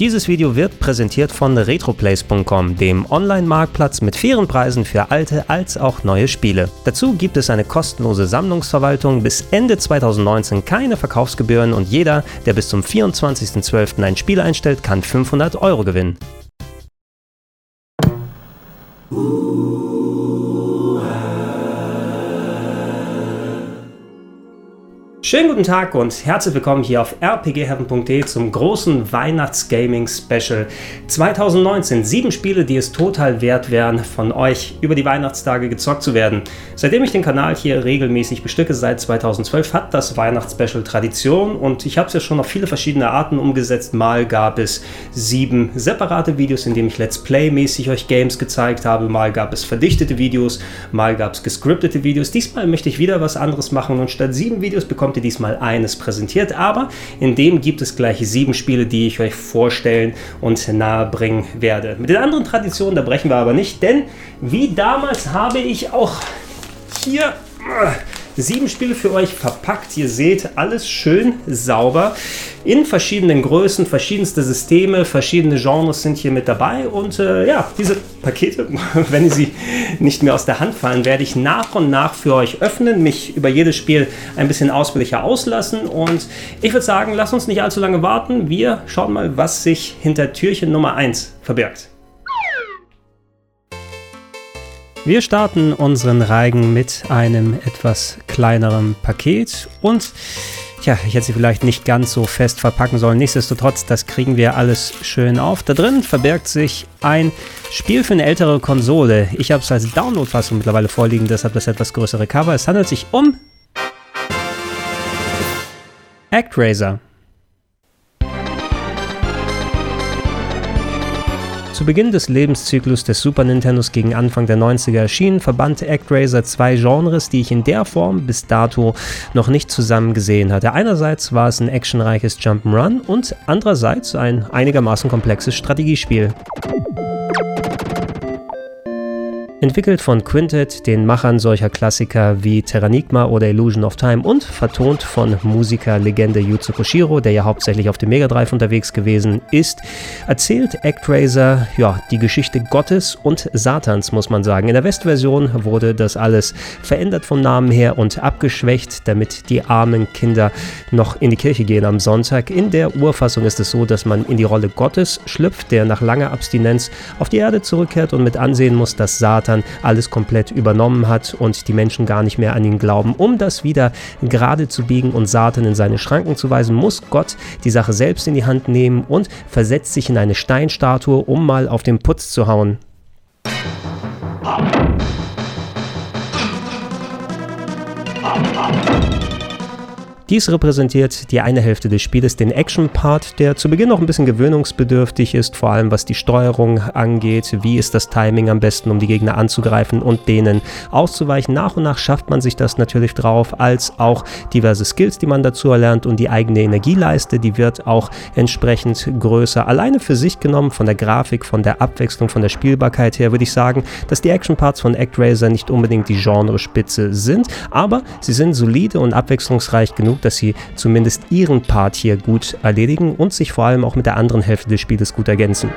Dieses Video wird präsentiert von retroplays.com, dem Online-Marktplatz mit fairen Preisen für alte als auch neue Spiele. Dazu gibt es eine kostenlose Sammlungsverwaltung, bis Ende 2019 keine Verkaufsgebühren und jeder, der bis zum 24.12. ein Spiel einstellt, kann 500 Euro gewinnen. Schönen guten Tag und herzlich willkommen hier auf rpgheaven.de zum großen Weihnachtsgaming Special 2019. Sieben Spiele, die es total wert wären, von euch über die Weihnachtstage gezockt zu werden. Seitdem ich den Kanal hier regelmäßig bestücke, seit 2012, hat das Weihnachtsspecial Tradition und ich habe es ja schon auf viele verschiedene Arten umgesetzt. Mal gab es sieben separate Videos, in denen ich Let's Play-mäßig euch Games gezeigt habe. Mal gab es verdichtete Videos, mal gab es gescriptete Videos. Diesmal möchte ich wieder was anderes machen und statt sieben Videos bekommt ihr diesmal eines präsentiert, aber in dem gibt es gleich sieben Spiele, die ich euch vorstellen und nahebringen werde. Mit den anderen Traditionen, da brechen wir aber nicht, denn wie damals habe ich auch hier sieben Spiele für euch verpackt. Ihr seht alles schön sauber in verschiedenen Größen, verschiedenste Systeme, verschiedene Genres sind hier mit dabei. Und äh, ja, diese Pakete, wenn sie nicht mehr aus der Hand fallen, werde ich nach und nach für euch öffnen, mich über jedes Spiel ein bisschen ausführlicher auslassen. Und ich würde sagen, lasst uns nicht allzu lange warten. Wir schauen mal, was sich hinter Türchen Nummer 1 verbirgt. Wir starten unseren Reigen mit einem etwas kleineren Paket und ja, ich hätte sie vielleicht nicht ganz so fest verpacken sollen. Nichtsdestotrotz, das kriegen wir alles schön auf. Da drin verbirgt sich ein Spiel für eine ältere Konsole. Ich habe es als Download-Fassung mittlerweile vorliegen, deshalb das etwas größere Cover. Es handelt sich um ActRaiser. Zu Beginn des Lebenszyklus des Super Nintendos gegen Anfang der 90er erschienen, verband ActRaiser zwei Genres, die ich in der Form bis dato noch nicht zusammen gesehen hatte. Einerseits war es ein actionreiches Jump'n'Run und andererseits ein einigermaßen komplexes Strategiespiel. Entwickelt von Quintet, den Machern solcher Klassiker wie Terranigma oder Illusion of Time und vertont von Musikerlegende Yuzo Koshiro, der ja hauptsächlich auf dem Mega Drive unterwegs gewesen ist, erzählt ActRaiser ja, die Geschichte Gottes und Satans, muss man sagen. In der Westversion wurde das alles verändert vom Namen her und abgeschwächt, damit die armen Kinder noch in die Kirche gehen am Sonntag. In der Urfassung ist es so, dass man in die Rolle Gottes schlüpft, der nach langer Abstinenz auf die Erde zurückkehrt und mit ansehen muss, dass Satan Satan alles komplett übernommen hat und die Menschen gar nicht mehr an ihn glauben. Um das wieder gerade zu biegen und Satan in seine Schranken zu weisen, muss Gott die Sache selbst in die Hand nehmen und versetzt sich in eine Steinstatue, um mal auf den Putz zu hauen. Dies repräsentiert die eine Hälfte des Spieles, den Action-Part, der zu Beginn noch ein bisschen gewöhnungsbedürftig ist, vor allem was die Steuerung angeht. Wie ist das Timing am besten, um die Gegner anzugreifen und denen auszuweichen? Nach und nach schafft man sich das natürlich drauf, als auch diverse Skills, die man dazu erlernt und die eigene Energieleiste, die wird auch entsprechend größer. Alleine für sich genommen, von der Grafik, von der Abwechslung, von der Spielbarkeit her, würde ich sagen, dass die Action-Parts von ActRaiser nicht unbedingt die Genrespitze sind, aber sie sind solide und abwechslungsreich genug, dass sie zumindest ihren Part hier gut erledigen und sich vor allem auch mit der anderen Hälfte des Spieles gut ergänzen.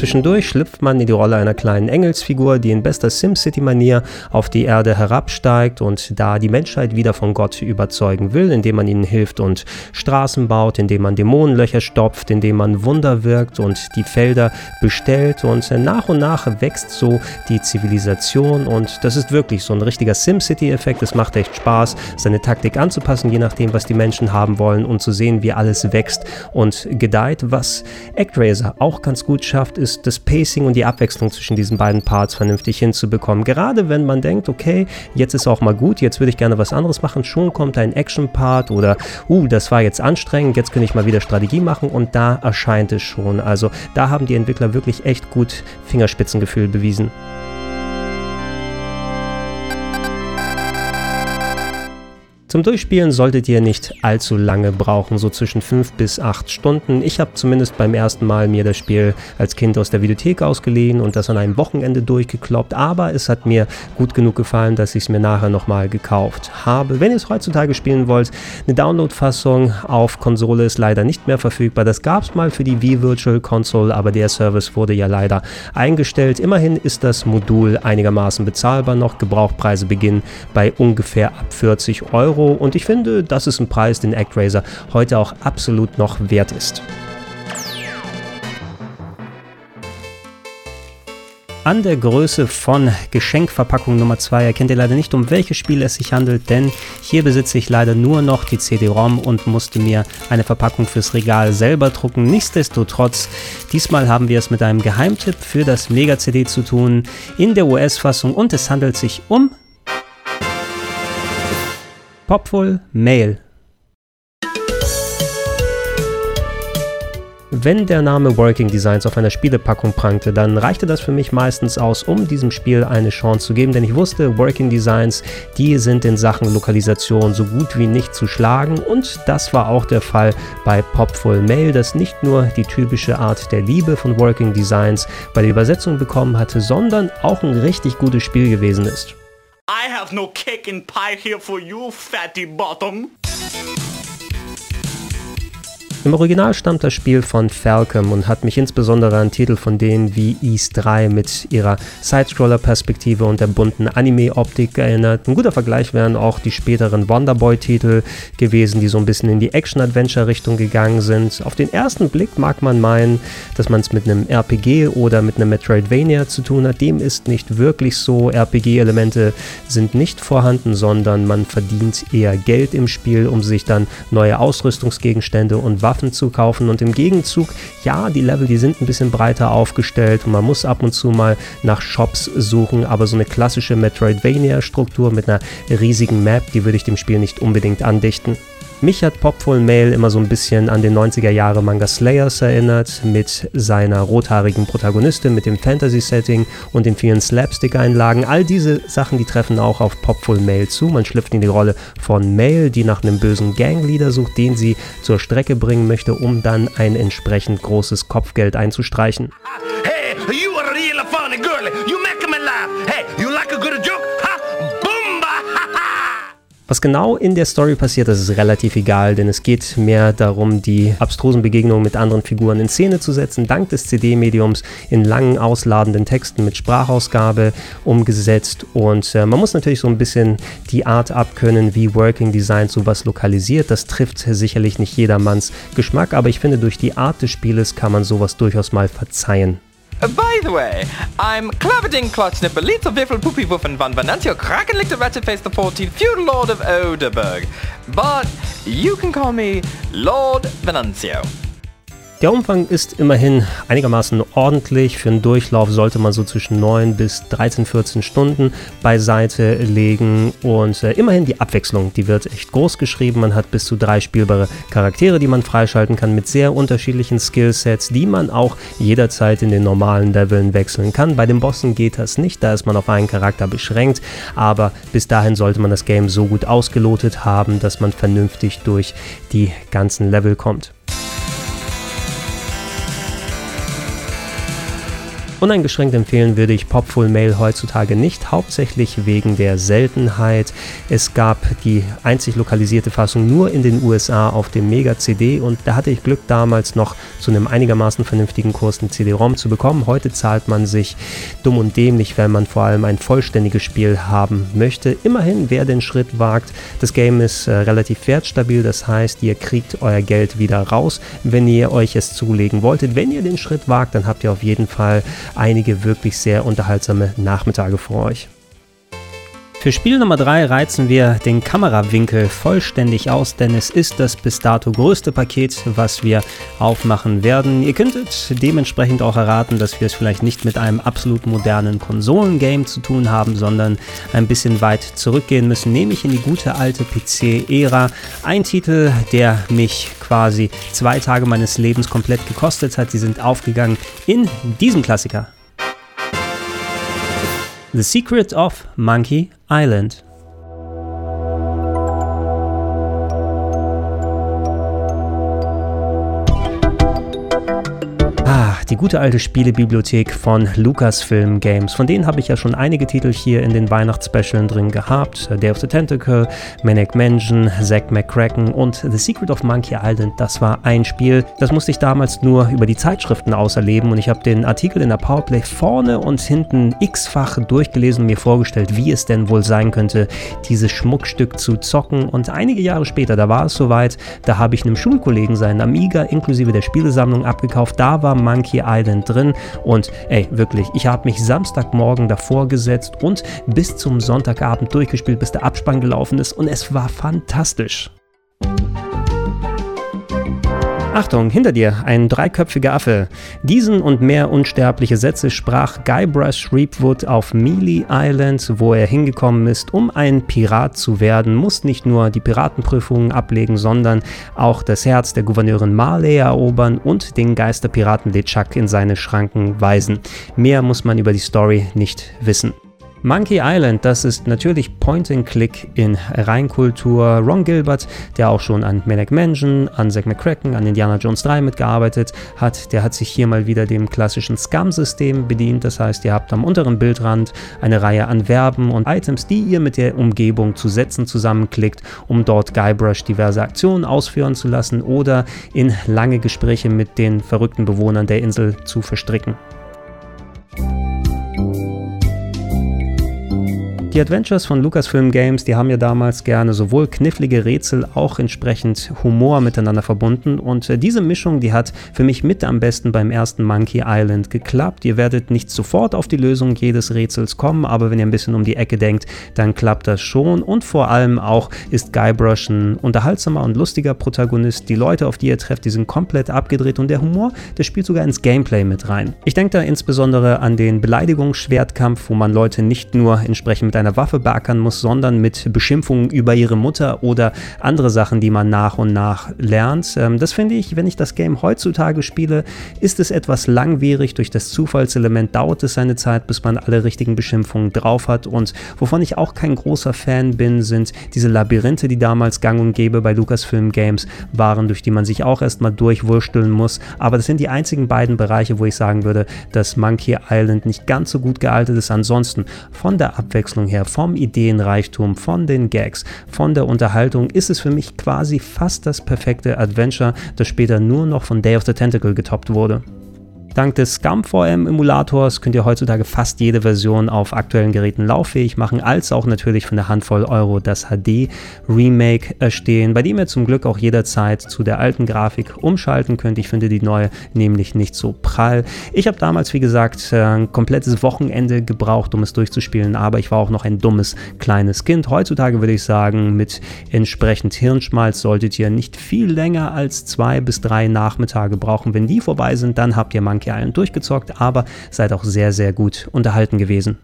Zwischendurch schlüpft man in die Rolle einer kleinen Engelsfigur, die in bester SimCity-Manier auf die Erde herabsteigt und da die Menschheit wieder von Gott überzeugen will, indem man ihnen hilft und Straßen baut, indem man Dämonenlöcher stopft, indem man Wunder wirkt und die Felder bestellt und nach und nach wächst so die Zivilisation und das ist wirklich so ein richtiger SimCity-Effekt. Es macht echt Spaß, seine Taktik anzupassen, je nachdem, was die Menschen haben wollen und zu sehen, wie alles wächst und gedeiht. Was ActRaiser auch ganz gut schafft, ist ist, das Pacing und die Abwechslung zwischen diesen beiden Parts vernünftig hinzubekommen. Gerade wenn man denkt, okay, jetzt ist auch mal gut, jetzt würde ich gerne was anderes machen, schon kommt ein Action-Part oder, uh, das war jetzt anstrengend, jetzt kann ich mal wieder Strategie machen und da erscheint es schon. Also da haben die Entwickler wirklich echt gut Fingerspitzengefühl bewiesen. Zum Durchspielen solltet ihr nicht allzu lange brauchen, so zwischen 5 bis 8 Stunden. Ich habe zumindest beim ersten Mal mir das Spiel als Kind aus der Videothek ausgeliehen und das an einem Wochenende durchgekloppt, aber es hat mir gut genug gefallen, dass ich es mir nachher nochmal gekauft habe. Wenn ihr es heutzutage spielen wollt, eine Download-Fassung auf Konsole ist leider nicht mehr verfügbar. Das gab es mal für die Wii Virtual Console, aber der Service wurde ja leider eingestellt. Immerhin ist das Modul einigermaßen bezahlbar noch. Gebrauchpreise beginnen bei ungefähr ab 40 Euro. Euro und ich finde, das ist ein Preis, den ActRaiser heute auch absolut noch wert ist. An der Größe von Geschenkverpackung Nummer 2 erkennt ihr leider nicht, um welches Spiel es sich handelt, denn hier besitze ich leider nur noch die CD-ROM und musste mir eine Verpackung fürs Regal selber drucken. Nichtsdestotrotz, diesmal haben wir es mit einem Geheimtipp für das Mega-CD zu tun in der US-Fassung und es handelt sich um Popful Mail. Wenn der Name Working Designs auf einer Spielepackung prangte, dann reichte das für mich meistens aus, um diesem Spiel eine Chance zu geben, denn ich wusste, Working Designs, die sind in Sachen Lokalisation so gut wie nicht zu schlagen und das war auch der Fall bei Popful Mail, das nicht nur die typische Art der Liebe von Working Designs bei der Übersetzung bekommen hatte, sondern auch ein richtig gutes Spiel gewesen ist. I have no cake and pie here for you, fatty bottom. Im Original stammt das Spiel von Falcom und hat mich insbesondere an Titel von denen wie East 3 mit ihrer Sidescroller-Perspektive und der bunten Anime-Optik erinnert. Ein guter Vergleich wären auch die späteren Wonderboy-Titel gewesen, die so ein bisschen in die Action-Adventure-Richtung gegangen sind. Auf den ersten Blick mag man meinen, dass man es mit einem RPG oder mit einem Metroidvania zu tun hat. Dem ist nicht wirklich so. RPG-Elemente sind nicht vorhanden, sondern man verdient eher Geld im Spiel, um sich dann neue Ausrüstungsgegenstände und Waffen Waffen zu kaufen. Und im Gegenzug, ja, die Level, die sind ein bisschen breiter aufgestellt. Und man muss ab und zu mal nach Shops suchen, aber so eine klassische Metroidvania-Struktur mit einer riesigen Map, die würde ich dem Spiel nicht unbedingt andichten. Mich hat Popful Mail immer so ein bisschen an den 90er Jahre Manga Slayers erinnert, mit seiner rothaarigen Protagonistin, mit dem Fantasy-Setting und den vielen Slapstick-Einlagen. All diese Sachen, die treffen auch auf Popful Mail zu. Man schlüpft in die Rolle von Mail, die nach einem bösen Gangleader sucht, den sie zur Strecke bringen möchte, um dann ein entsprechend großes Kopfgeld einzustreichen. Hey, you are a real funny girl. You make me laugh. Hey, you like a good? Was genau in der Story passiert, das ist relativ egal, denn es geht mehr darum, die abstrusen Begegnungen mit anderen Figuren in Szene zu setzen, dank des CD-Mediums in langen, ausladenden Texten mit Sprachausgabe umgesetzt. Und äh, man muss natürlich so ein bisschen die Art abkönnen, wie Working Design sowas lokalisiert. Das trifft sicherlich nicht jedermanns Geschmack, aber ich finde, durch die Art des Spieles kann man sowas durchaus mal verzeihen. By the way, I'm Claverding Klotznipper, Little Wiffel Poopy Wuffen van Venantio, Krakenlichter Ratchetface the 14th, feudal lord of Oderberg. But you can call me Lord Venancio. Der Umfang ist immerhin einigermaßen ordentlich. Für einen Durchlauf sollte man so zwischen 9 bis 13, 14 Stunden beiseite legen. Und äh, immerhin die Abwechslung, die wird echt groß geschrieben. Man hat bis zu drei spielbare Charaktere, die man freischalten kann, mit sehr unterschiedlichen Skillsets, die man auch jederzeit in den normalen Leveln wechseln kann. Bei den Bossen geht das nicht, da ist man auf einen Charakter beschränkt. Aber bis dahin sollte man das Game so gut ausgelotet haben, dass man vernünftig durch die ganzen Level kommt. Uneingeschränkt empfehlen würde ich Popful Mail heutzutage nicht, hauptsächlich wegen der Seltenheit. Es gab die einzig lokalisierte Fassung nur in den USA auf dem Mega CD und da hatte ich Glück damals noch zu einem einigermaßen vernünftigen Kurs eine CD-ROM zu bekommen. Heute zahlt man sich dumm und dämlich, wenn man vor allem ein vollständiges Spiel haben möchte. Immerhin, wer den Schritt wagt, das Game ist äh, relativ wertstabil, das heißt, ihr kriegt euer Geld wieder raus, wenn ihr euch es zulegen wolltet. Wenn ihr den Schritt wagt, dann habt ihr auf jeden Fall einige wirklich sehr unterhaltsame Nachmittage vor euch. Für Spiel Nummer 3 reizen wir den Kamerawinkel vollständig aus, denn es ist das bis dato größte Paket, was wir aufmachen werden. Ihr könntet dementsprechend auch erraten, dass wir es vielleicht nicht mit einem absolut modernen Konsolengame zu tun haben, sondern ein bisschen weit zurückgehen müssen, nämlich in die gute alte PC-Ära. Ein Titel, der mich quasi zwei Tage meines Lebens komplett gekostet hat. Sie sind aufgegangen in diesem Klassiker. The Secret of Monkey Island. Die gute alte Spielebibliothek von Lucasfilm Games. Von denen habe ich ja schon einige Titel hier in den Weihnachtsspecialen drin gehabt. Day of the Tentacle, Manic Mansion, Zack McCracken und The Secret of Monkey Island. Das war ein Spiel, das musste ich damals nur über die Zeitschriften auserleben und ich habe den Artikel in der Powerplay vorne und hinten x-fach durchgelesen und mir vorgestellt, wie es denn wohl sein könnte, dieses Schmuckstück zu zocken. Und einige Jahre später, da war es soweit, da habe ich einem Schulkollegen seinen Amiga inklusive der Spielesammlung abgekauft. Da war Monkey Island drin und ey, wirklich, ich habe mich Samstagmorgen davor gesetzt und bis zum Sonntagabend durchgespielt, bis der Abspann gelaufen ist und es war fantastisch. Achtung, hinter dir, ein dreiköpfiger Affe. Diesen und mehr unsterbliche Sätze sprach Guybrush Threepwood auf Mealy Island, wo er hingekommen ist, um ein Pirat zu werden, muss nicht nur die Piratenprüfungen ablegen, sondern auch das Herz der Gouverneurin Marley erobern und den Geisterpiraten LeChuck in seine Schranken weisen. Mehr muss man über die Story nicht wissen. Monkey Island, das ist natürlich Point-and-Click in Reinkultur. Ron Gilbert, der auch schon an Manic Mansion, an Zack McCracken, an Indiana Jones 3 mitgearbeitet hat, der hat sich hier mal wieder dem klassischen Scum-System bedient. Das heißt, ihr habt am unteren Bildrand eine Reihe an Verben und Items, die ihr mit der Umgebung zu Sätzen zusammenklickt, um dort Guybrush diverse Aktionen ausführen zu lassen oder in lange Gespräche mit den verrückten Bewohnern der Insel zu verstricken. Die Adventures von Lucasfilm Games, die haben ja damals gerne sowohl knifflige Rätsel, auch entsprechend Humor miteinander verbunden. Und äh, diese Mischung, die hat für mich mit am besten beim ersten Monkey Island geklappt. Ihr werdet nicht sofort auf die Lösung jedes Rätsels kommen, aber wenn ihr ein bisschen um die Ecke denkt, dann klappt das schon. Und vor allem auch ist Guybrush ein unterhaltsamer und lustiger Protagonist. Die Leute, auf die ihr trefft, die sind komplett abgedreht und der Humor, der spielt sogar ins Gameplay mit rein. Ich denke da insbesondere an den Beleidigungsschwertkampf, wo man Leute nicht nur entsprechend mit einer Waffe beackern muss, sondern mit Beschimpfungen über ihre Mutter oder andere Sachen, die man nach und nach lernt. Ähm, das finde ich, wenn ich das Game heutzutage spiele, ist es etwas langwierig. Durch das Zufallselement dauert es seine Zeit, bis man alle richtigen Beschimpfungen drauf hat. Und wovon ich auch kein großer Fan bin, sind diese Labyrinthe, die damals gang und gäbe bei Lucasfilm Games waren, durch die man sich auch erstmal durchwursteln muss. Aber das sind die einzigen beiden Bereiche, wo ich sagen würde, dass Monkey Island nicht ganz so gut gealtet ist. Ansonsten von der Abwechslung her, vom Ideenreichtum, von den Gags, von der Unterhaltung ist es für mich quasi fast das perfekte Adventure, das später nur noch von Day of the Tentacle getoppt wurde. Dank des ScumVM-Emulators könnt ihr heutzutage fast jede Version auf aktuellen Geräten lauffähig machen, als auch natürlich für eine Handvoll Euro das HD-Remake erstehen, bei dem ihr zum Glück auch jederzeit zu der alten Grafik umschalten könnt. Ich finde die neue nämlich nicht so prall. Ich habe damals, wie gesagt, ein komplettes Wochenende gebraucht, um es durchzuspielen, aber ich war auch noch ein dummes kleines Kind. Heutzutage würde ich sagen, mit entsprechend Hirnschmalz solltet ihr nicht viel länger als zwei bis drei Nachmittage brauchen. Wenn die vorbei sind, dann habt ihr Monkey Island durchgezockt, aber seid auch sehr, sehr gut unterhalten gewesen.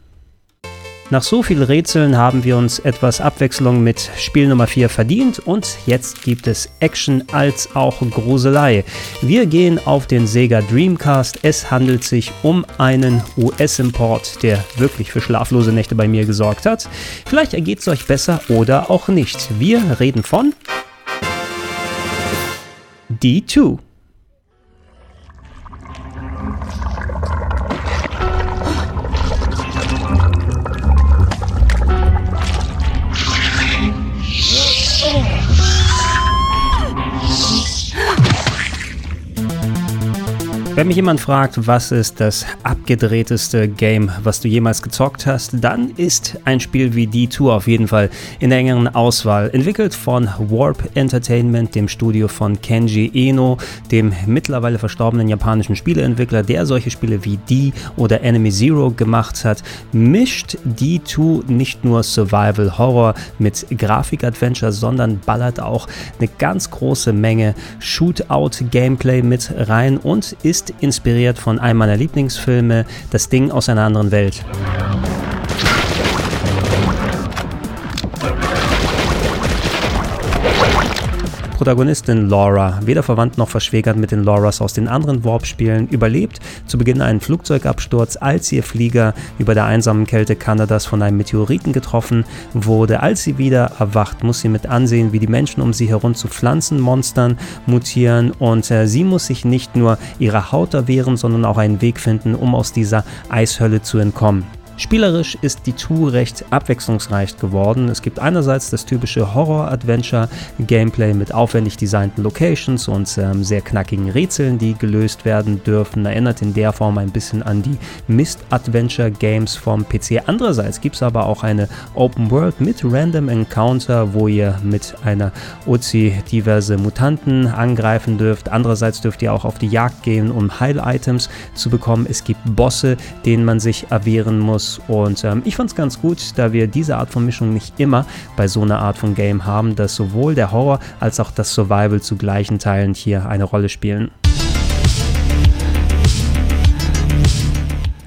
Nach so vielen Rätseln haben wir uns etwas Abwechslung mit Spiel Nummer 4 verdient und jetzt gibt es Action als auch Gruselei. Wir gehen auf den Sega Dreamcast. Es handelt sich um einen US-Import, der wirklich für schlaflose Nächte bei mir gesorgt hat. Vielleicht ergeht es euch besser oder auch nicht. Wir reden von D2. Wenn mich jemand fragt, was ist das abgedrehteste Game, was du jemals gezockt hast, dann ist ein Spiel wie D2 auf jeden Fall in der engeren Auswahl. Entwickelt von Warp Entertainment, dem Studio von Kenji Eno, dem mittlerweile verstorbenen japanischen Spieleentwickler, der solche Spiele wie D oder Enemy Zero gemacht hat, mischt D2 nicht nur Survival Horror mit Grafik-Adventure, sondern ballert auch eine ganz große Menge Shootout-Gameplay mit rein und ist ist inspiriert von einem meiner Lieblingsfilme, Das Ding aus einer anderen Welt. Protagonistin Laura, weder verwandt noch verschwägert mit den Lauras aus den anderen Warp-Spielen, überlebt zu Beginn einen Flugzeugabsturz, als ihr Flieger über der einsamen Kälte Kanadas von einem Meteoriten getroffen wurde. Als sie wieder erwacht, muss sie mit ansehen, wie die Menschen um sie herum zu Pflanzenmonstern mutieren und äh, sie muss sich nicht nur ihrer Haut erwehren, sondern auch einen Weg finden, um aus dieser Eishölle zu entkommen. Spielerisch ist die Tour recht abwechslungsreich geworden. Es gibt einerseits das typische Horror-Adventure-Gameplay mit aufwendig designten Locations und ähm, sehr knackigen Rätseln, die gelöst werden dürfen. Erinnert in der Form ein bisschen an die Mist-Adventure-Games vom PC. Andererseits gibt es aber auch eine Open World mit Random Encounter, wo ihr mit einer Uzi diverse Mutanten angreifen dürft. Andererseits dürft ihr auch auf die Jagd gehen, um Heil-Items zu bekommen. Es gibt Bosse, denen man sich erwehren muss aus. Und ähm, ich fand es ganz gut, da wir diese Art von Mischung nicht immer bei so einer Art von Game haben, dass sowohl der Horror als auch das Survival zu gleichen Teilen hier eine Rolle spielen.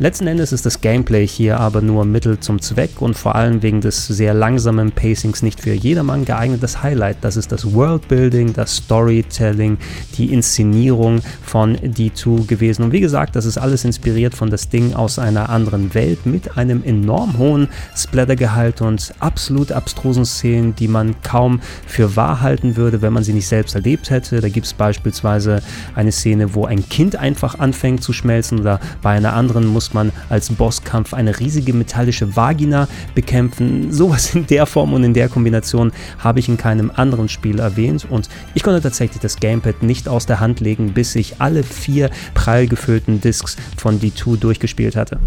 Letzten Endes ist das Gameplay hier aber nur Mittel zum Zweck und vor allem wegen des sehr langsamen Pacings nicht für jedermann geeignetes Highlight. Das ist das Worldbuilding, das Storytelling, die Inszenierung von D2 gewesen. Und wie gesagt, das ist alles inspiriert von das Ding aus einer anderen Welt mit einem enorm hohen Splattergehalt und absolut abstrusen Szenen, die man kaum für wahr halten würde, wenn man sie nicht selbst erlebt hätte. Da gibt es beispielsweise eine Szene, wo ein Kind einfach anfängt zu schmelzen oder bei einer anderen muss man als Bosskampf eine riesige metallische Vagina bekämpfen. Sowas in der Form und in der Kombination habe ich in keinem anderen Spiel erwähnt und ich konnte tatsächlich das Gamepad nicht aus der Hand legen, bis ich alle vier prall gefüllten Discs von D2 durchgespielt hatte.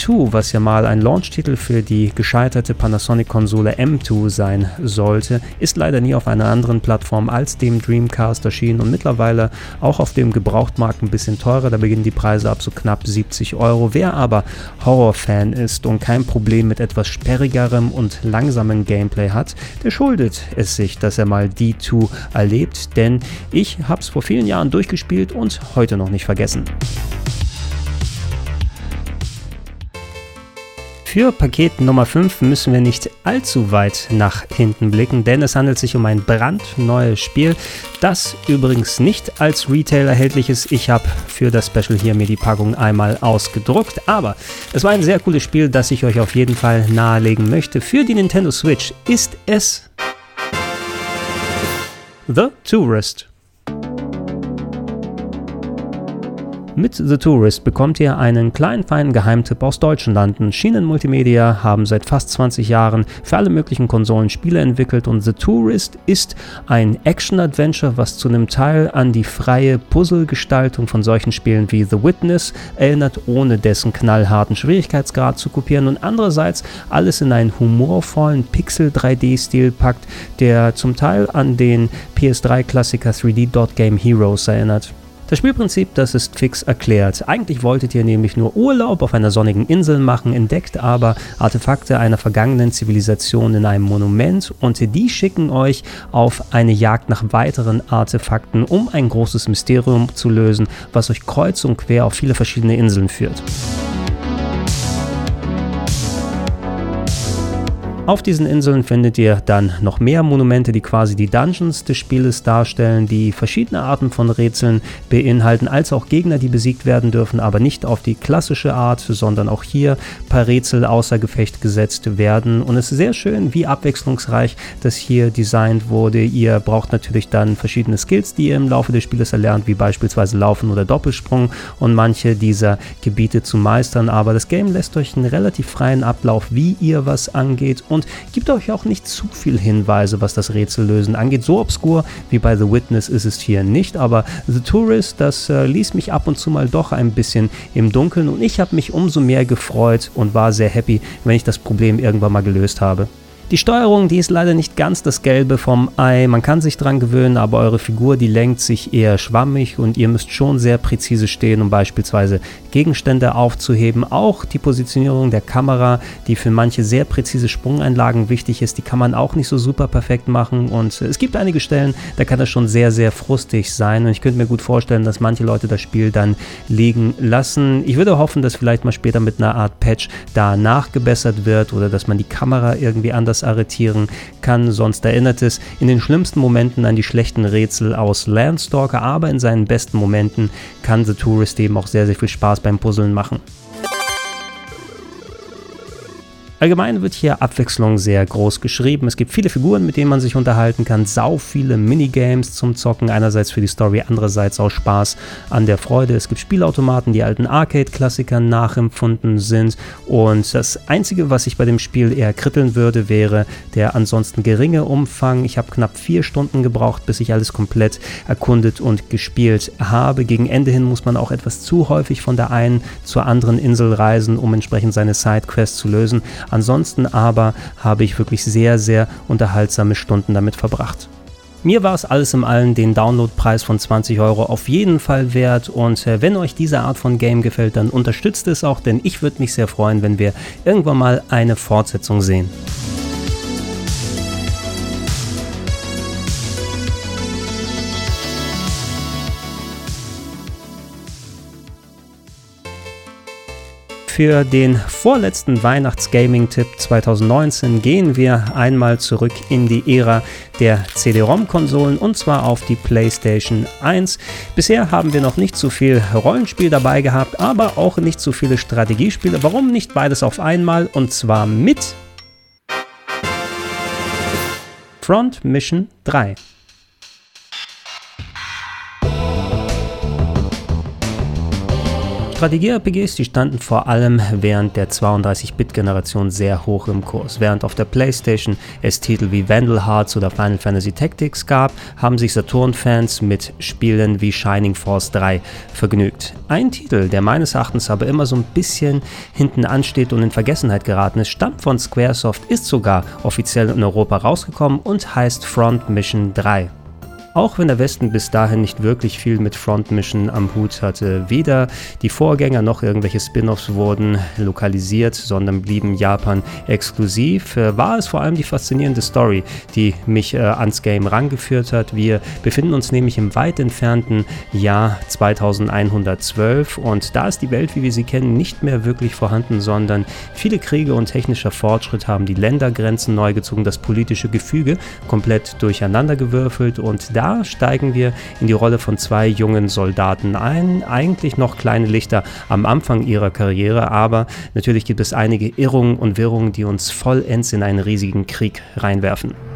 D2, was ja mal ein Launch-Titel für die gescheiterte Panasonic-Konsole M2 sein sollte, ist leider nie auf einer anderen Plattform als dem Dreamcast erschienen und mittlerweile auch auf dem Gebrauchtmarkt ein bisschen teurer. Da beginnen die Preise ab so knapp 70 Euro. Wer aber Horror-Fan ist und kein Problem mit etwas sperrigerem und langsamem Gameplay hat, der schuldet es sich, dass er mal D2 erlebt, denn ich habe es vor vielen Jahren durchgespielt und heute noch nicht vergessen. Für Paket Nummer 5 müssen wir nicht allzu weit nach hinten blicken, denn es handelt sich um ein brandneues Spiel, das übrigens nicht als Retail erhältlich ist. Ich habe für das Special hier mir die Packung einmal ausgedruckt, aber es war ein sehr cooles Spiel, das ich euch auf jeden Fall nahelegen möchte. Für die Nintendo Switch ist es The Tourist. Mit The Tourist bekommt ihr einen kleinen feinen Geheimtipp aus deutschen Landen. Schienen Multimedia haben seit fast 20 Jahren für alle möglichen Konsolen Spiele entwickelt und The Tourist ist ein Action-Adventure, was zu einem Teil an die freie Puzzle-Gestaltung von solchen Spielen wie The Witness erinnert, ohne dessen knallharten Schwierigkeitsgrad zu kopieren und andererseits alles in einen humorvollen Pixel-3D-Stil packt, der zum Teil an den PS3-Klassiker 3D Dot Game Heroes erinnert. Das Spielprinzip, das ist fix erklärt. Eigentlich wolltet ihr nämlich nur Urlaub auf einer sonnigen Insel machen, entdeckt aber Artefakte einer vergangenen Zivilisation in einem Monument und die schicken euch auf eine Jagd nach weiteren Artefakten, um ein großes Mysterium zu lösen, was euch kreuz und quer auf viele verschiedene Inseln führt. Auf diesen Inseln findet ihr dann noch mehr Monumente, die quasi die Dungeons des Spieles darstellen, die verschiedene Arten von Rätseln beinhalten, als auch Gegner, die besiegt werden dürfen, aber nicht auf die klassische Art, sondern auch hier paar Rätsel außer Gefecht gesetzt werden. Und es ist sehr schön, wie abwechslungsreich das hier designt wurde. Ihr braucht natürlich dann verschiedene Skills, die ihr im Laufe des Spieles erlernt, wie beispielsweise Laufen oder Doppelsprung und manche dieser Gebiete zu meistern. Aber das Game lässt euch einen relativ freien Ablauf, wie ihr was angeht und und gibt euch auch nicht zu viel Hinweise, was das Rätsellösen angeht. So obskur wie bei The Witness ist es hier nicht, aber The Tourist, das äh, ließ mich ab und zu mal doch ein bisschen im Dunkeln und ich habe mich umso mehr gefreut und war sehr happy, wenn ich das Problem irgendwann mal gelöst habe. Die Steuerung, die ist leider nicht ganz das Gelbe vom Ei. Man kann sich dran gewöhnen, aber eure Figur, die lenkt sich eher schwammig und ihr müsst schon sehr präzise stehen, um beispielsweise Gegenstände aufzuheben. Auch die Positionierung der Kamera, die für manche sehr präzise Sprungeinlagen wichtig ist, die kann man auch nicht so super perfekt machen. Und es gibt einige Stellen, da kann das schon sehr, sehr frustig sein. Und ich könnte mir gut vorstellen, dass manche Leute das Spiel dann liegen lassen. Ich würde hoffen, dass vielleicht mal später mit einer Art Patch da nachgebessert wird oder dass man die Kamera irgendwie anders etwas arretieren kann, sonst erinnert es in den schlimmsten Momenten an die schlechten Rätsel aus Landstalker, aber in seinen besten Momenten kann The Tourist eben auch sehr, sehr viel Spaß beim Puzzeln machen. Allgemein wird hier Abwechslung sehr groß geschrieben. Es gibt viele Figuren, mit denen man sich unterhalten kann, sau viele Minigames zum Zocken, einerseits für die Story, andererseits auch Spaß an der Freude. Es gibt Spielautomaten, die alten Arcade-Klassikern nachempfunden sind und das Einzige, was ich bei dem Spiel eher kritteln würde, wäre der ansonsten geringe Umfang. Ich habe knapp vier Stunden gebraucht, bis ich alles komplett erkundet und gespielt habe. Gegen Ende hin muss man auch etwas zu häufig von der einen zur anderen Insel reisen, um entsprechend seine Sidequests zu lösen. Ansonsten aber habe ich wirklich sehr, sehr unterhaltsame Stunden damit verbracht. Mir war es alles im Allen den Downloadpreis von 20 Euro auf jeden Fall wert und äh, wenn euch diese Art von Game gefällt, dann unterstützt es auch, denn ich würde mich sehr freuen, wenn wir irgendwann mal eine Fortsetzung sehen. Für den vorletzten Weihnachts-Gaming-Tipp 2019 gehen wir einmal zurück in die Ära der CD-ROM-Konsolen und zwar auf die PlayStation 1. Bisher haben wir noch nicht so viel Rollenspiel dabei gehabt, aber auch nicht so viele Strategiespiele. Warum nicht beides auf einmal und zwar mit Front Mission 3. Strategie-RPGs, die standen vor allem während der 32-Bit-Generation sehr hoch im Kurs. Während auf der PlayStation es Titel wie Vandal Hearts oder Final Fantasy Tactics gab, haben sich Saturn-Fans mit Spielen wie Shining Force 3 vergnügt. Ein Titel, der meines Erachtens aber immer so ein bisschen hinten ansteht und in Vergessenheit geraten ist, stammt von Squaresoft, ist sogar offiziell in Europa rausgekommen und heißt Front Mission 3. Auch wenn der Westen bis dahin nicht wirklich viel mit Front Mission am Hut hatte, weder die Vorgänger noch irgendwelche Spin-offs wurden lokalisiert, sondern blieben Japan exklusiv, äh, war es vor allem die faszinierende Story, die mich äh, ans Game rangeführt hat. Wir befinden uns nämlich im weit entfernten Jahr 2112 und da ist die Welt, wie wir sie kennen, nicht mehr wirklich vorhanden, sondern viele Kriege und technischer Fortschritt haben die Ländergrenzen neu gezogen, das politische Gefüge komplett durcheinandergewürfelt und da steigen wir in die Rolle von zwei jungen Soldaten ein. Eigentlich noch kleine Lichter am Anfang ihrer Karriere, aber natürlich gibt es einige Irrungen und Wirrungen, die uns vollends in einen riesigen Krieg reinwerfen.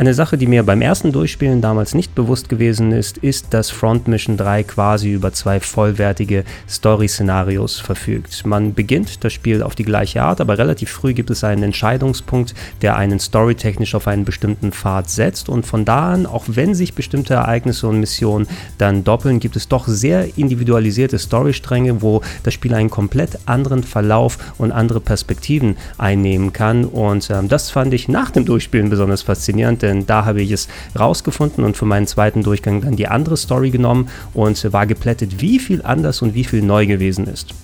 Eine Sache, die mir beim ersten Durchspielen damals nicht bewusst gewesen ist, ist, dass Front Mission 3 quasi über zwei vollwertige Story-Szenarios verfügt. Man beginnt das Spiel auf die gleiche Art, aber relativ früh gibt es einen Entscheidungspunkt, der einen storytechnisch auf einen bestimmten Pfad setzt und von da an, auch wenn sich bestimmte Ereignisse und Missionen dann doppeln, gibt es doch sehr individualisierte Storystränge, wo das Spiel einen komplett anderen Verlauf und andere Perspektiven einnehmen kann und ähm, das fand ich nach dem Durchspielen besonders faszinierend, denn da habe ich es rausgefunden und für meinen zweiten Durchgang dann die andere Story genommen und war geplättet, wie viel anders und wie viel neu gewesen ist.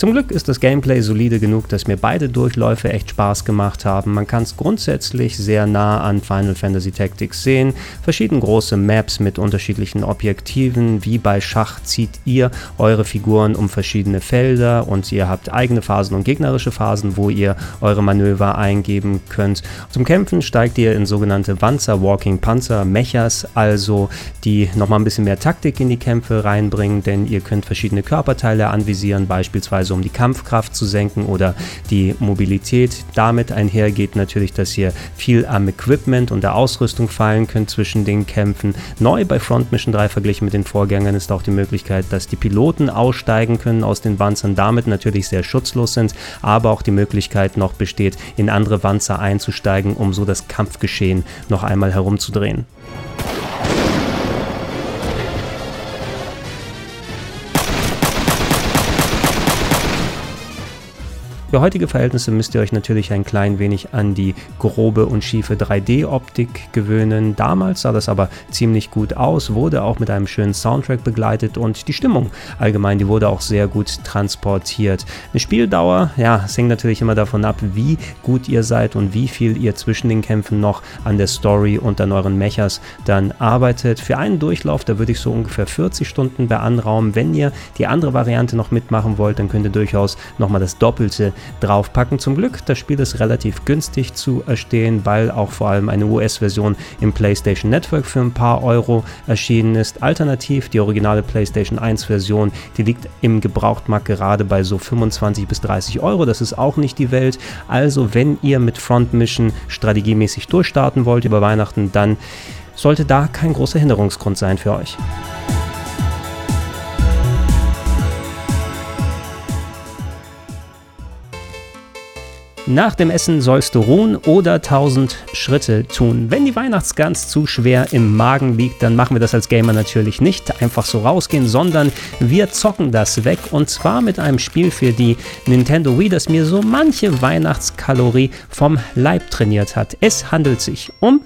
Zum Glück ist das Gameplay solide genug, dass mir beide Durchläufe echt Spaß gemacht haben. Man kann es grundsätzlich sehr nah an Final Fantasy Tactics sehen. Verschieden große Maps mit unterschiedlichen Objektiven. Wie bei Schach zieht ihr eure Figuren um verschiedene Felder und ihr habt eigene Phasen und gegnerische Phasen, wo ihr eure Manöver eingeben könnt. Zum Kämpfen steigt ihr in sogenannte Wanzer, Walking Panzer, Mechas, also die nochmal ein bisschen mehr Taktik in die Kämpfe reinbringen, denn ihr könnt verschiedene Körperteile anvisieren, beispielsweise also um die Kampfkraft zu senken oder die Mobilität. Damit einhergeht natürlich, dass ihr viel am Equipment und der Ausrüstung fallen könnt zwischen den Kämpfen. Neu bei Front Mission 3 verglichen mit den Vorgängern ist auch die Möglichkeit, dass die Piloten aussteigen können aus den Wanzern, damit natürlich sehr schutzlos sind, aber auch die Möglichkeit noch besteht, in andere Wanzer einzusteigen, um so das Kampfgeschehen noch einmal herumzudrehen. Für heutige Verhältnisse müsst ihr euch natürlich ein klein wenig an die grobe und schiefe 3D-Optik gewöhnen. Damals sah das aber ziemlich gut aus, wurde auch mit einem schönen Soundtrack begleitet und die Stimmung allgemein, die wurde auch sehr gut transportiert. Eine Spieldauer, ja, es hängt natürlich immer davon ab, wie gut ihr seid und wie viel ihr zwischen den Kämpfen noch an der Story und an euren Mechas dann arbeitet. Für einen Durchlauf, da würde ich so ungefähr 40 Stunden beanraumen. Wenn ihr die andere Variante noch mitmachen wollt, dann könnt ihr durchaus nochmal das Doppelte draufpacken. Zum Glück, das Spiel ist relativ günstig zu erstehen, weil auch vor allem eine US-Version im PlayStation Network für ein paar Euro erschienen ist. Alternativ die originale PlayStation 1-Version, die liegt im Gebrauchtmarkt gerade bei so 25 bis 30 Euro. Das ist auch nicht die Welt. Also wenn ihr mit Front Mission strategiemäßig durchstarten wollt über Weihnachten, dann sollte da kein großer Hinderungsgrund sein für euch. Nach dem Essen sollst du ruhen oder 1000 Schritte tun. Wenn die Weihnachtsgans zu schwer im Magen liegt, dann machen wir das als Gamer natürlich nicht einfach so rausgehen, sondern wir zocken das weg und zwar mit einem Spiel für die Nintendo Wii, das mir so manche Weihnachtskalorie vom Leib trainiert hat. Es handelt sich um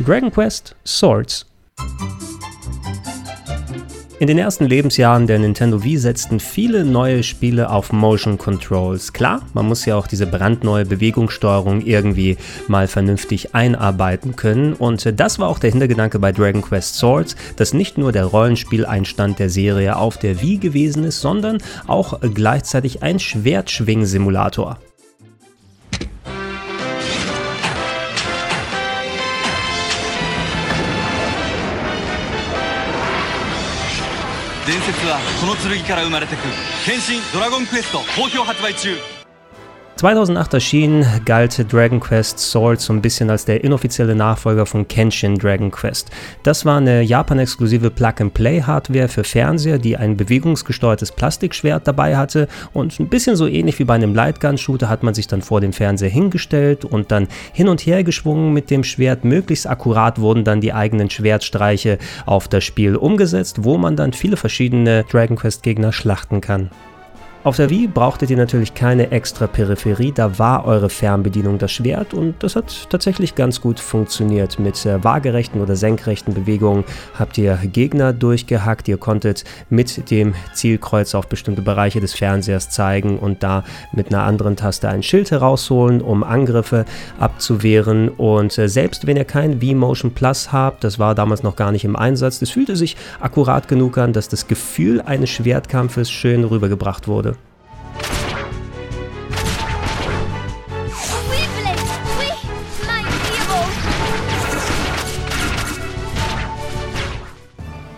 Dragon Quest Swords. In den ersten Lebensjahren der Nintendo Wii setzten viele neue Spiele auf Motion Controls. Klar, man muss ja auch diese brandneue Bewegungssteuerung irgendwie mal vernünftig einarbeiten können und das war auch der Hintergedanke bei Dragon Quest Swords, dass nicht nur der Rollenspieleinstand der Serie auf der Wii gewesen ist, sondern auch gleichzeitig ein Schwertschwing-Simulator. 伝説はこの剣から生まれてく「変身ドラゴンクエスト」好評発売中。2008 erschien, galt Dragon Quest Sword so ein bisschen als der inoffizielle Nachfolger von Kenshin Dragon Quest. Das war eine Japan-exklusive Plug-and-Play-Hardware für Fernseher, die ein bewegungsgesteuertes Plastikschwert dabei hatte und ein bisschen so ähnlich wie bei einem Lightgun-Shooter hat man sich dann vor dem Fernseher hingestellt und dann hin und her geschwungen mit dem Schwert. Möglichst akkurat wurden dann die eigenen Schwertstreiche auf das Spiel umgesetzt, wo man dann viele verschiedene Dragon Quest-Gegner schlachten kann. Auf der Wii brauchtet ihr natürlich keine extra Peripherie, da war eure Fernbedienung das Schwert und das hat tatsächlich ganz gut funktioniert. Mit äh, waagerechten oder senkrechten Bewegungen habt ihr Gegner durchgehackt, ihr konntet mit dem Zielkreuz auf bestimmte Bereiche des Fernsehers zeigen und da mit einer anderen Taste ein Schild herausholen, um Angriffe abzuwehren und äh, selbst wenn ihr kein Wii Motion Plus habt, das war damals noch gar nicht im Einsatz, das fühlte sich akkurat genug an, dass das Gefühl eines Schwertkampfes schön rübergebracht wurde. you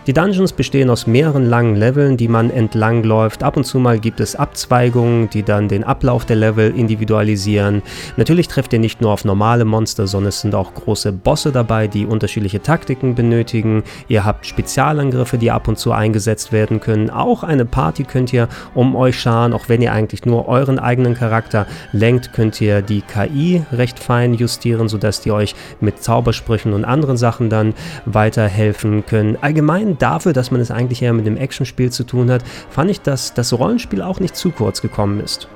Die Dungeons bestehen aus mehreren langen Leveln, die man entlang läuft. Ab und zu mal gibt es Abzweigungen, die dann den Ablauf der Level individualisieren. Natürlich trefft ihr nicht nur auf normale Monster, sondern es sind auch große Bosse dabei, die unterschiedliche Taktiken benötigen. Ihr habt Spezialangriffe, die ab und zu eingesetzt werden können. Auch eine Party könnt ihr um euch scharen, auch wenn ihr eigentlich nur euren eigenen Charakter lenkt, könnt ihr die KI recht fein justieren, sodass die euch mit Zaubersprüchen und anderen Sachen dann weiterhelfen können. Allgemein dafür, dass man es eigentlich eher mit einem Actionspiel zu tun hat, fand ich, dass das Rollenspiel auch nicht zu kurz gekommen ist.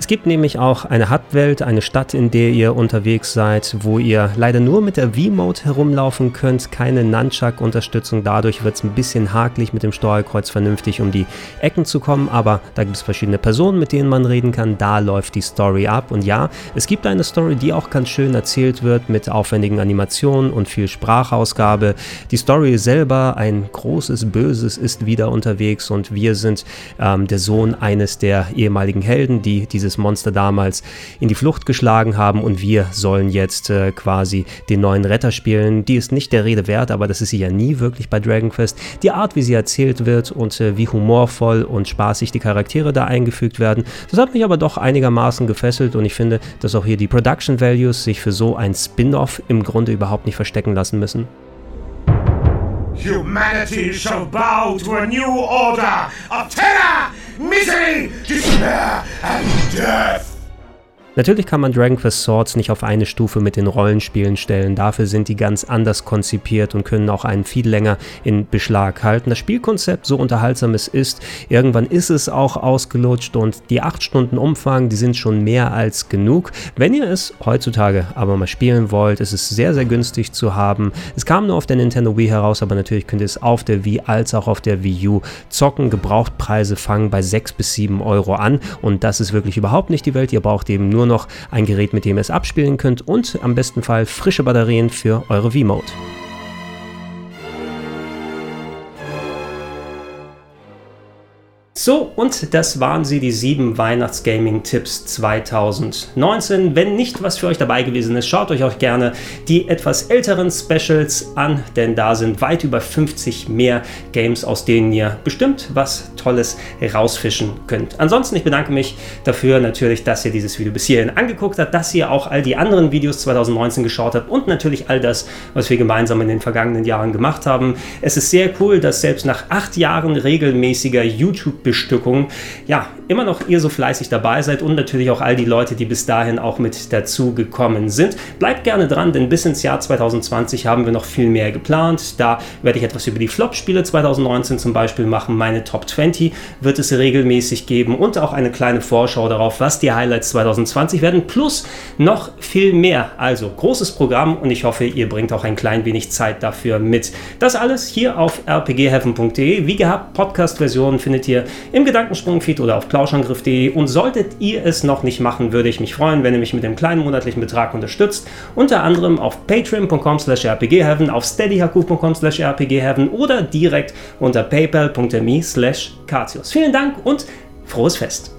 Es gibt nämlich auch eine Hub-Welt, eine Stadt, in der ihr unterwegs seid, wo ihr leider nur mit der V-Mode herumlaufen könnt, keine Nunchuck-Unterstützung. Dadurch wird es ein bisschen hakelig mit dem Steuerkreuz vernünftig um die Ecken zu kommen, aber da gibt es verschiedene Personen, mit denen man reden kann. Da läuft die Story ab. Und ja, es gibt eine Story, die auch ganz schön erzählt wird mit aufwendigen Animationen und viel Sprachausgabe. Die Story selber, ein großes Böses, ist wieder unterwegs und wir sind ähm, der Sohn eines der ehemaligen Helden, die diese dieses Monster damals in die Flucht geschlagen haben und wir sollen jetzt äh, quasi den neuen Retter spielen. Die ist nicht der Rede wert, aber das ist sie ja nie wirklich bei Dragon Quest. Die Art, wie sie erzählt wird und äh, wie humorvoll und spaßig die Charaktere da eingefügt werden, das hat mich aber doch einigermaßen gefesselt und ich finde, dass auch hier die Production Values sich für so ein Spin-off im Grunde überhaupt nicht verstecken lassen müssen. Humanity shall bow to a new order of terror, misery, despair and death. Natürlich kann man Dragon Quest Swords nicht auf eine Stufe mit den Rollenspielen stellen, dafür sind die ganz anders konzipiert und können auch einen viel länger in Beschlag halten. Das Spielkonzept, so unterhaltsam es ist, irgendwann ist es auch ausgelutscht und die 8 Stunden Umfang, die sind schon mehr als genug. Wenn ihr es heutzutage aber mal spielen wollt, ist es sehr, sehr günstig zu haben. Es kam nur auf der Nintendo Wii heraus, aber natürlich könnt ihr es auf der Wii als auch auf der Wii U zocken. Gebrauchtpreise fangen bei 6 bis 7 Euro an und das ist wirklich überhaupt nicht die Welt. Ihr braucht eben nur noch ein Gerät, mit dem ihr es abspielen könnt und am besten Fall frische Batterien für eure Wii-Mode. So, und das waren sie, die sieben Weihnachtsgaming-Tipps 2019. Wenn nicht was für euch dabei gewesen ist, schaut euch auch gerne die etwas älteren Specials an, denn da sind weit über 50 mehr Games, aus denen ihr bestimmt was Tolles rausfischen könnt. Ansonsten, ich bedanke mich dafür natürlich, dass ihr dieses Video bis hierhin angeguckt habt, dass ihr auch all die anderen Videos 2019 geschaut habt und natürlich all das, was wir gemeinsam in den vergangenen Jahren gemacht haben. Es ist sehr cool, dass selbst nach acht Jahren regelmäßiger YouTube Bestückung. Ja, immer noch ihr so fleißig dabei seid und natürlich auch all die Leute, die bis dahin auch mit dazu gekommen sind. Bleibt gerne dran, denn bis ins Jahr 2020 haben wir noch viel mehr geplant. Da werde ich etwas über die Flop-Spiele 2019 zum Beispiel machen. Meine Top 20 wird es regelmäßig geben und auch eine kleine Vorschau darauf, was die Highlights 2020 werden, plus noch viel mehr. Also großes Programm und ich hoffe, ihr bringt auch ein klein wenig Zeit dafür mit. Das alles hier auf rpgheaven.de. Wie gehabt, Podcast-Version findet ihr im Gedankensprung-Feed oder auf plauschangriff.de. Und solltet ihr es noch nicht machen, würde ich mich freuen, wenn ihr mich mit dem kleinen monatlichen Betrag unterstützt. Unter anderem auf patreon.com slash rpgheaven, auf steadyhaku.com slash rpgheaven oder direkt unter paypal.me slash Vielen Dank und frohes Fest!